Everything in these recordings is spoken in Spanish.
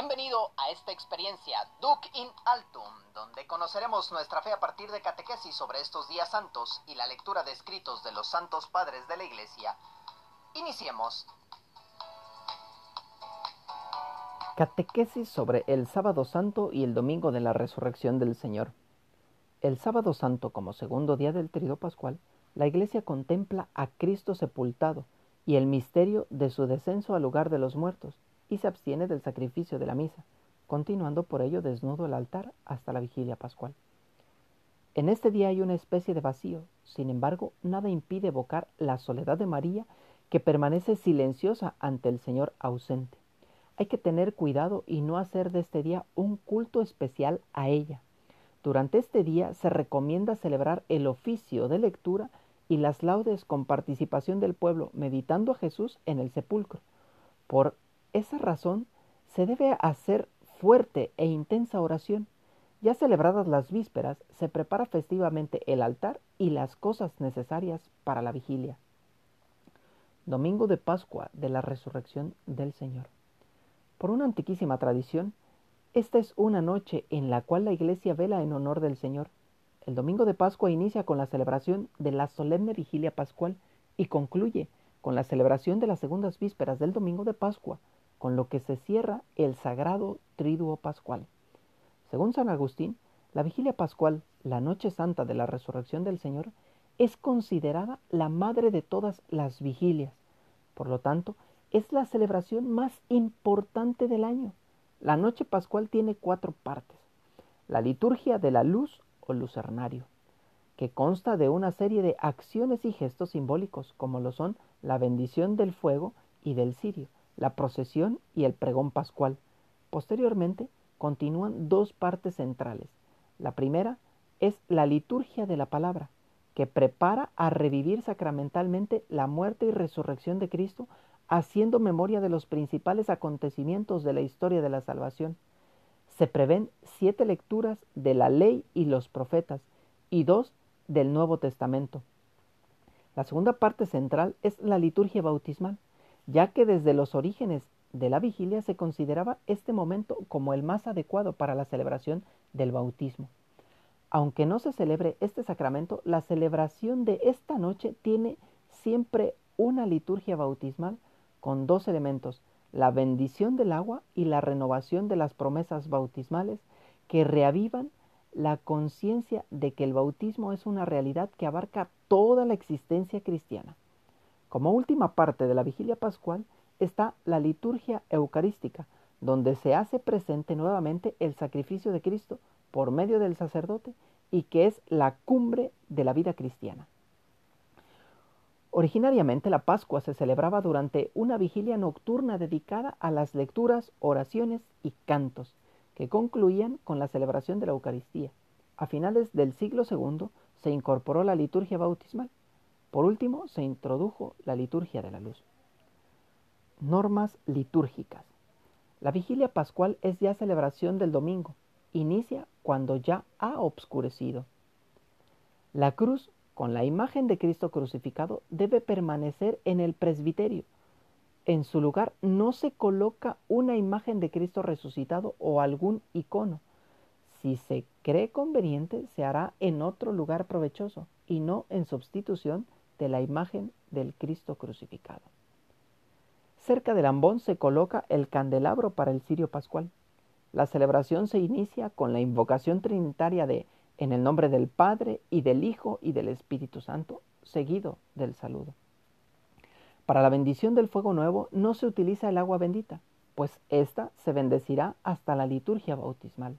Bienvenido a esta experiencia Duc in Altum, donde conoceremos nuestra fe a partir de catequesis sobre estos días santos y la lectura de escritos de los santos padres de la Iglesia. Iniciemos. Catequesis sobre el sábado santo y el domingo de la resurrección del Señor. El sábado santo, como segundo día del trido pascual, la Iglesia contempla a Cristo sepultado y el misterio de su descenso al lugar de los muertos, y se abstiene del sacrificio de la misa, continuando por ello desnudo el altar hasta la vigilia pascual. En este día hay una especie de vacío, sin embargo, nada impide evocar la soledad de María que permanece silenciosa ante el Señor ausente. Hay que tener cuidado y no hacer de este día un culto especial a ella. Durante este día se recomienda celebrar el oficio de lectura y las laudes con participación del pueblo, meditando a Jesús en el sepulcro. Por esa razón se debe hacer fuerte e intensa oración. Ya celebradas las vísperas, se prepara festivamente el altar y las cosas necesarias para la vigilia. Domingo de Pascua de la Resurrección del Señor. Por una antiquísima tradición, esta es una noche en la cual la Iglesia vela en honor del Señor. El domingo de Pascua inicia con la celebración de la solemne vigilia pascual y concluye con la celebración de las segundas vísperas del domingo de Pascua, con lo que se cierra el sagrado triduo pascual. Según San Agustín, la vigilia pascual, la noche santa de la resurrección del Señor, es considerada la madre de todas las vigilias. Por lo tanto, es la celebración más importante del año. La noche pascual tiene cuatro partes. La liturgia de la luz o lucernario, que consta de una serie de acciones y gestos simbólicos, como lo son la bendición del fuego y del cirio, la procesión y el pregón pascual. Posteriormente, continúan dos partes centrales. La primera es la liturgia de la palabra, que prepara a revivir sacramentalmente la muerte y resurrección de Cristo haciendo memoria de los principales acontecimientos de la historia de la salvación. Se prevén siete lecturas de la ley y los profetas y dos del Nuevo Testamento. La segunda parte central es la liturgia bautismal, ya que desde los orígenes de la vigilia se consideraba este momento como el más adecuado para la celebración del bautismo. Aunque no se celebre este sacramento, la celebración de esta noche tiene siempre una liturgia bautismal con dos elementos, la bendición del agua y la renovación de las promesas bautismales que reavivan la conciencia de que el bautismo es una realidad que abarca toda la existencia cristiana. Como última parte de la vigilia pascual está la liturgia eucarística, donde se hace presente nuevamente el sacrificio de Cristo por medio del sacerdote y que es la cumbre de la vida cristiana. Originariamente la Pascua se celebraba durante una vigilia nocturna dedicada a las lecturas, oraciones y cantos, que concluían con la celebración de la Eucaristía. A finales del siglo II se incorporó la liturgia bautismal. Por último, se introdujo la liturgia de la luz. Normas litúrgicas. La vigilia pascual es ya celebración del domingo. Inicia cuando ya ha obscurecido. La cruz con la imagen de Cristo crucificado debe permanecer en el presbiterio. En su lugar no se coloca una imagen de Cristo resucitado o algún icono. Si se cree conveniente, se hará en otro lugar provechoso y no en sustitución de la imagen del Cristo crucificado. Cerca del ambón se coloca el candelabro para el cirio pascual. La celebración se inicia con la invocación trinitaria de en el nombre del Padre y del Hijo y del Espíritu Santo, seguido del saludo. Para la bendición del fuego nuevo no se utiliza el agua bendita, pues ésta se bendecirá hasta la liturgia bautismal.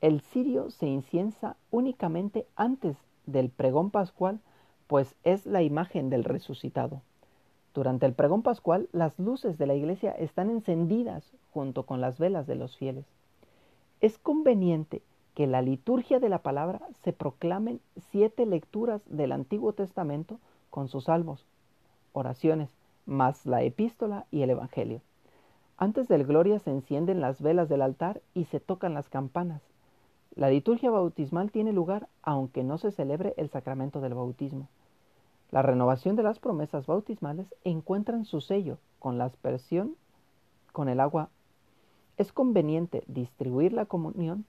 El cirio se inciensa únicamente antes del pregón pascual, pues es la imagen del resucitado. Durante el pregón pascual, las luces de la iglesia están encendidas junto con las velas de los fieles. Es conveniente que la liturgia de la palabra se proclamen siete lecturas del Antiguo Testamento con sus salmos, oraciones, más la epístola y el Evangelio. Antes del Gloria se encienden las velas del altar y se tocan las campanas. La liturgia bautismal tiene lugar aunque no se celebre el sacramento del bautismo. La renovación de las promesas bautismales encuentran su sello con la aspersión con el agua es conveniente distribuir la comunión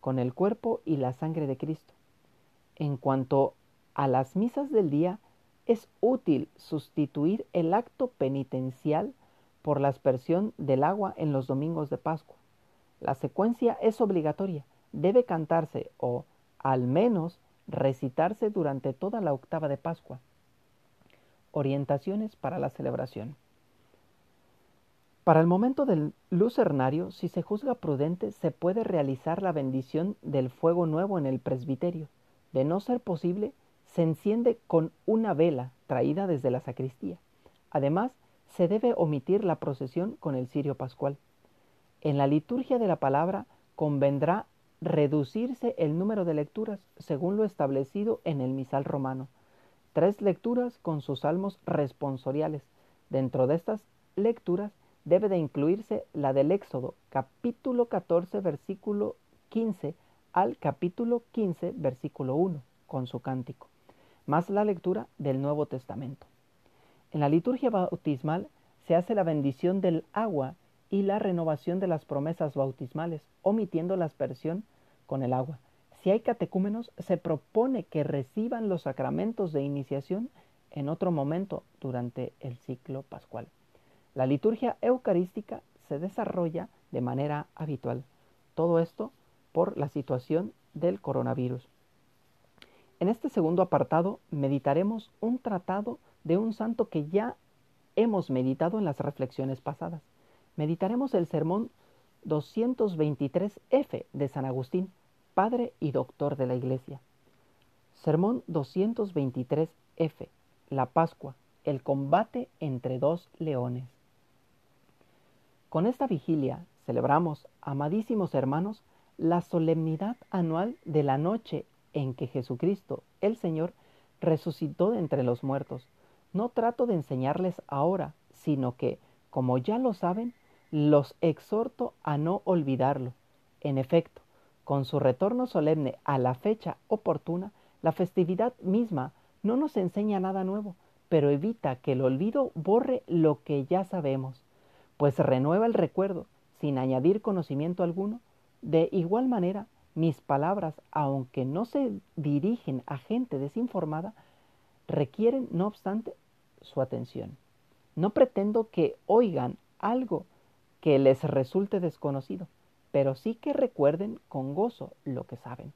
con el cuerpo y la sangre de Cristo. En cuanto a las misas del día, es útil sustituir el acto penitencial por la aspersión del agua en los domingos de Pascua. La secuencia es obligatoria, debe cantarse o, al menos, recitarse durante toda la octava de Pascua. Orientaciones para la celebración. Para el momento del lucernario, si se juzga prudente, se puede realizar la bendición del fuego nuevo en el presbiterio. De no ser posible, se enciende con una vela traída desde la sacristía. Además, se debe omitir la procesión con el cirio pascual. En la liturgia de la palabra convendrá reducirse el número de lecturas según lo establecido en el misal romano. Tres lecturas con sus salmos responsoriales. Dentro de estas lecturas debe de incluirse la del Éxodo, capítulo 14, versículo 15 al capítulo 15, versículo 1, con su cántico, más la lectura del Nuevo Testamento. En la liturgia bautismal se hace la bendición del agua y la renovación de las promesas bautismales, omitiendo la aspersión con el agua. Si hay catecúmenos, se propone que reciban los sacramentos de iniciación en otro momento durante el ciclo pascual. La liturgia eucarística se desarrolla de manera habitual. Todo esto por la situación del coronavirus. En este segundo apartado meditaremos un tratado de un santo que ya hemos meditado en las reflexiones pasadas. Meditaremos el sermón 223F de San Agustín, padre y doctor de la Iglesia. Sermón 223F, la Pascua, el combate entre dos leones. Con esta vigilia celebramos, amadísimos hermanos, la solemnidad anual de la noche en que Jesucristo, el Señor, resucitó de entre los muertos. No trato de enseñarles ahora, sino que, como ya lo saben, los exhorto a no olvidarlo. En efecto, con su retorno solemne a la fecha oportuna, la festividad misma no nos enseña nada nuevo, pero evita que el olvido borre lo que ya sabemos, pues renueva el recuerdo sin añadir conocimiento alguno de igual manera, mis palabras, aunque no se dirigen a gente desinformada, requieren, no obstante, su atención. No pretendo que oigan algo que les resulte desconocido, pero sí que recuerden con gozo lo que saben.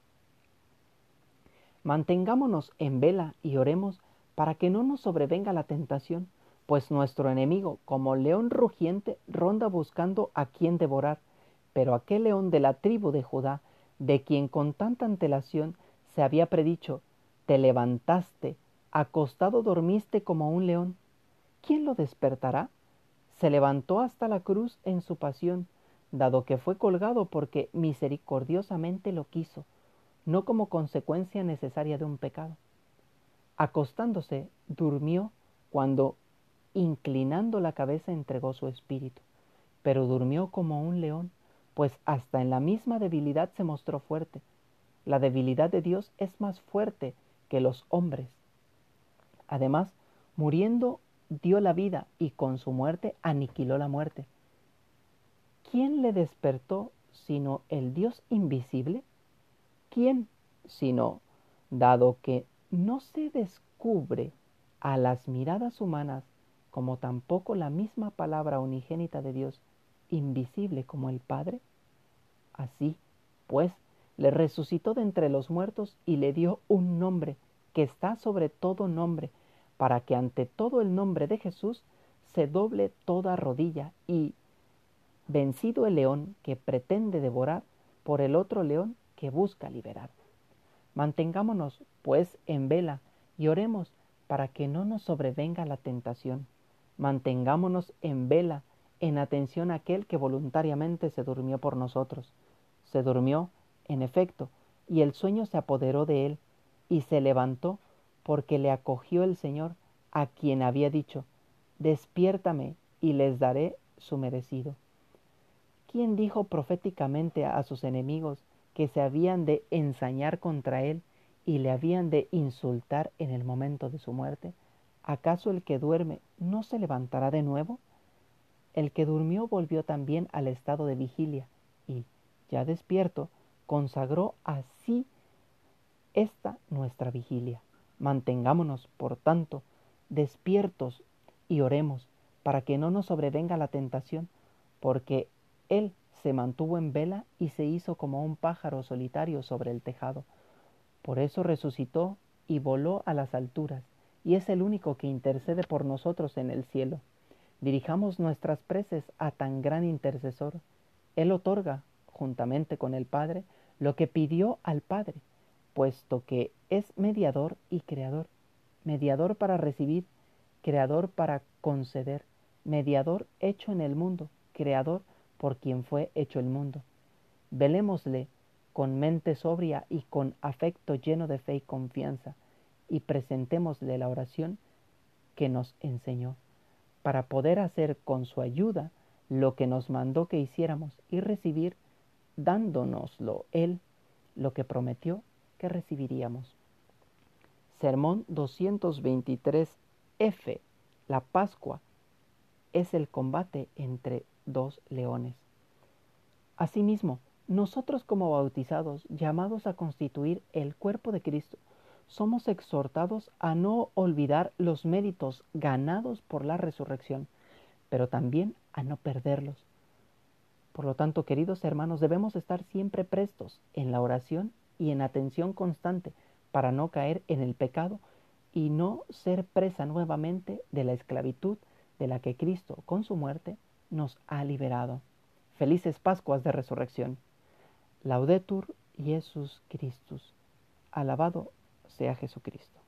Mantengámonos en vela y oremos para que no nos sobrevenga la tentación, pues nuestro enemigo, como león rugiente, ronda buscando a quien devorar pero aquel león de la tribu de Judá, de quien con tanta antelación se había predicho, te levantaste, acostado dormiste como un león. ¿Quién lo despertará? Se levantó hasta la cruz en su pasión, dado que fue colgado porque misericordiosamente lo quiso, no como consecuencia necesaria de un pecado. Acostándose, durmió cuando, inclinando la cabeza, entregó su espíritu, pero durmió como un león pues hasta en la misma debilidad se mostró fuerte. La debilidad de Dios es más fuerte que los hombres. Además, muriendo dio la vida y con su muerte aniquiló la muerte. ¿Quién le despertó sino el Dios invisible? ¿Quién sino, dado que no se descubre a las miradas humanas como tampoco la misma palabra unigénita de Dios, invisible como el Padre? Así, pues, le resucitó de entre los muertos y le dio un nombre que está sobre todo nombre, para que ante todo el nombre de Jesús se doble toda rodilla y, vencido el león que pretende devorar, por el otro león que busca liberar. Mantengámonos, pues, en vela y oremos para que no nos sobrevenga la tentación. Mantengámonos en vela en atención a aquel que voluntariamente se durmió por nosotros. Se durmió, en efecto, y el sueño se apoderó de él, y se levantó porque le acogió el Señor, a quien había dicho, despiértame y les daré su merecido. ¿Quién dijo proféticamente a sus enemigos que se habían de ensañar contra él y le habían de insultar en el momento de su muerte? ¿Acaso el que duerme no se levantará de nuevo? El que durmió volvió también al estado de vigilia y, ya despierto, consagró así esta nuestra vigilia. Mantengámonos, por tanto, despiertos y oremos para que no nos sobrevenga la tentación, porque Él se mantuvo en vela y se hizo como un pájaro solitario sobre el tejado. Por eso resucitó y voló a las alturas, y es el único que intercede por nosotros en el cielo. Dirijamos nuestras preces a tan gran intercesor. Él otorga, juntamente con el Padre, lo que pidió al Padre, puesto que es mediador y creador, mediador para recibir, creador para conceder, mediador hecho en el mundo, creador por quien fue hecho el mundo. Velémosle con mente sobria y con afecto lleno de fe y confianza, y presentémosle la oración que nos enseñó, para poder hacer con su ayuda lo que nos mandó que hiciéramos y recibir, dándonoslo Él, lo que prometió que recibiríamos. Sermón 223F. La Pascua es el combate entre dos leones. Asimismo, nosotros como bautizados, llamados a constituir el cuerpo de Cristo, somos exhortados a no olvidar los méritos ganados por la resurrección, pero también a no perderlos. Por lo tanto, queridos hermanos, debemos estar siempre prestos en la oración y en atención constante para no caer en el pecado y no ser presa nuevamente de la esclavitud de la que Cristo, con su muerte, nos ha liberado. Felices Pascuas de Resurrección. Laudetur Jesus Christus. Alabado sea Jesucristo.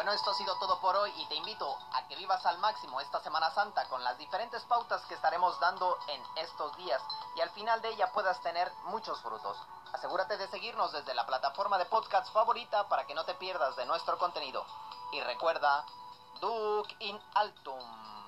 Bueno, esto ha sido todo por hoy y te invito a que vivas al máximo esta Semana Santa con las diferentes pautas que estaremos dando en estos días y al final de ella puedas tener muchos frutos. Asegúrate de seguirnos desde la plataforma de podcast favorita para que no te pierdas de nuestro contenido. Y recuerda, Duc in Altum.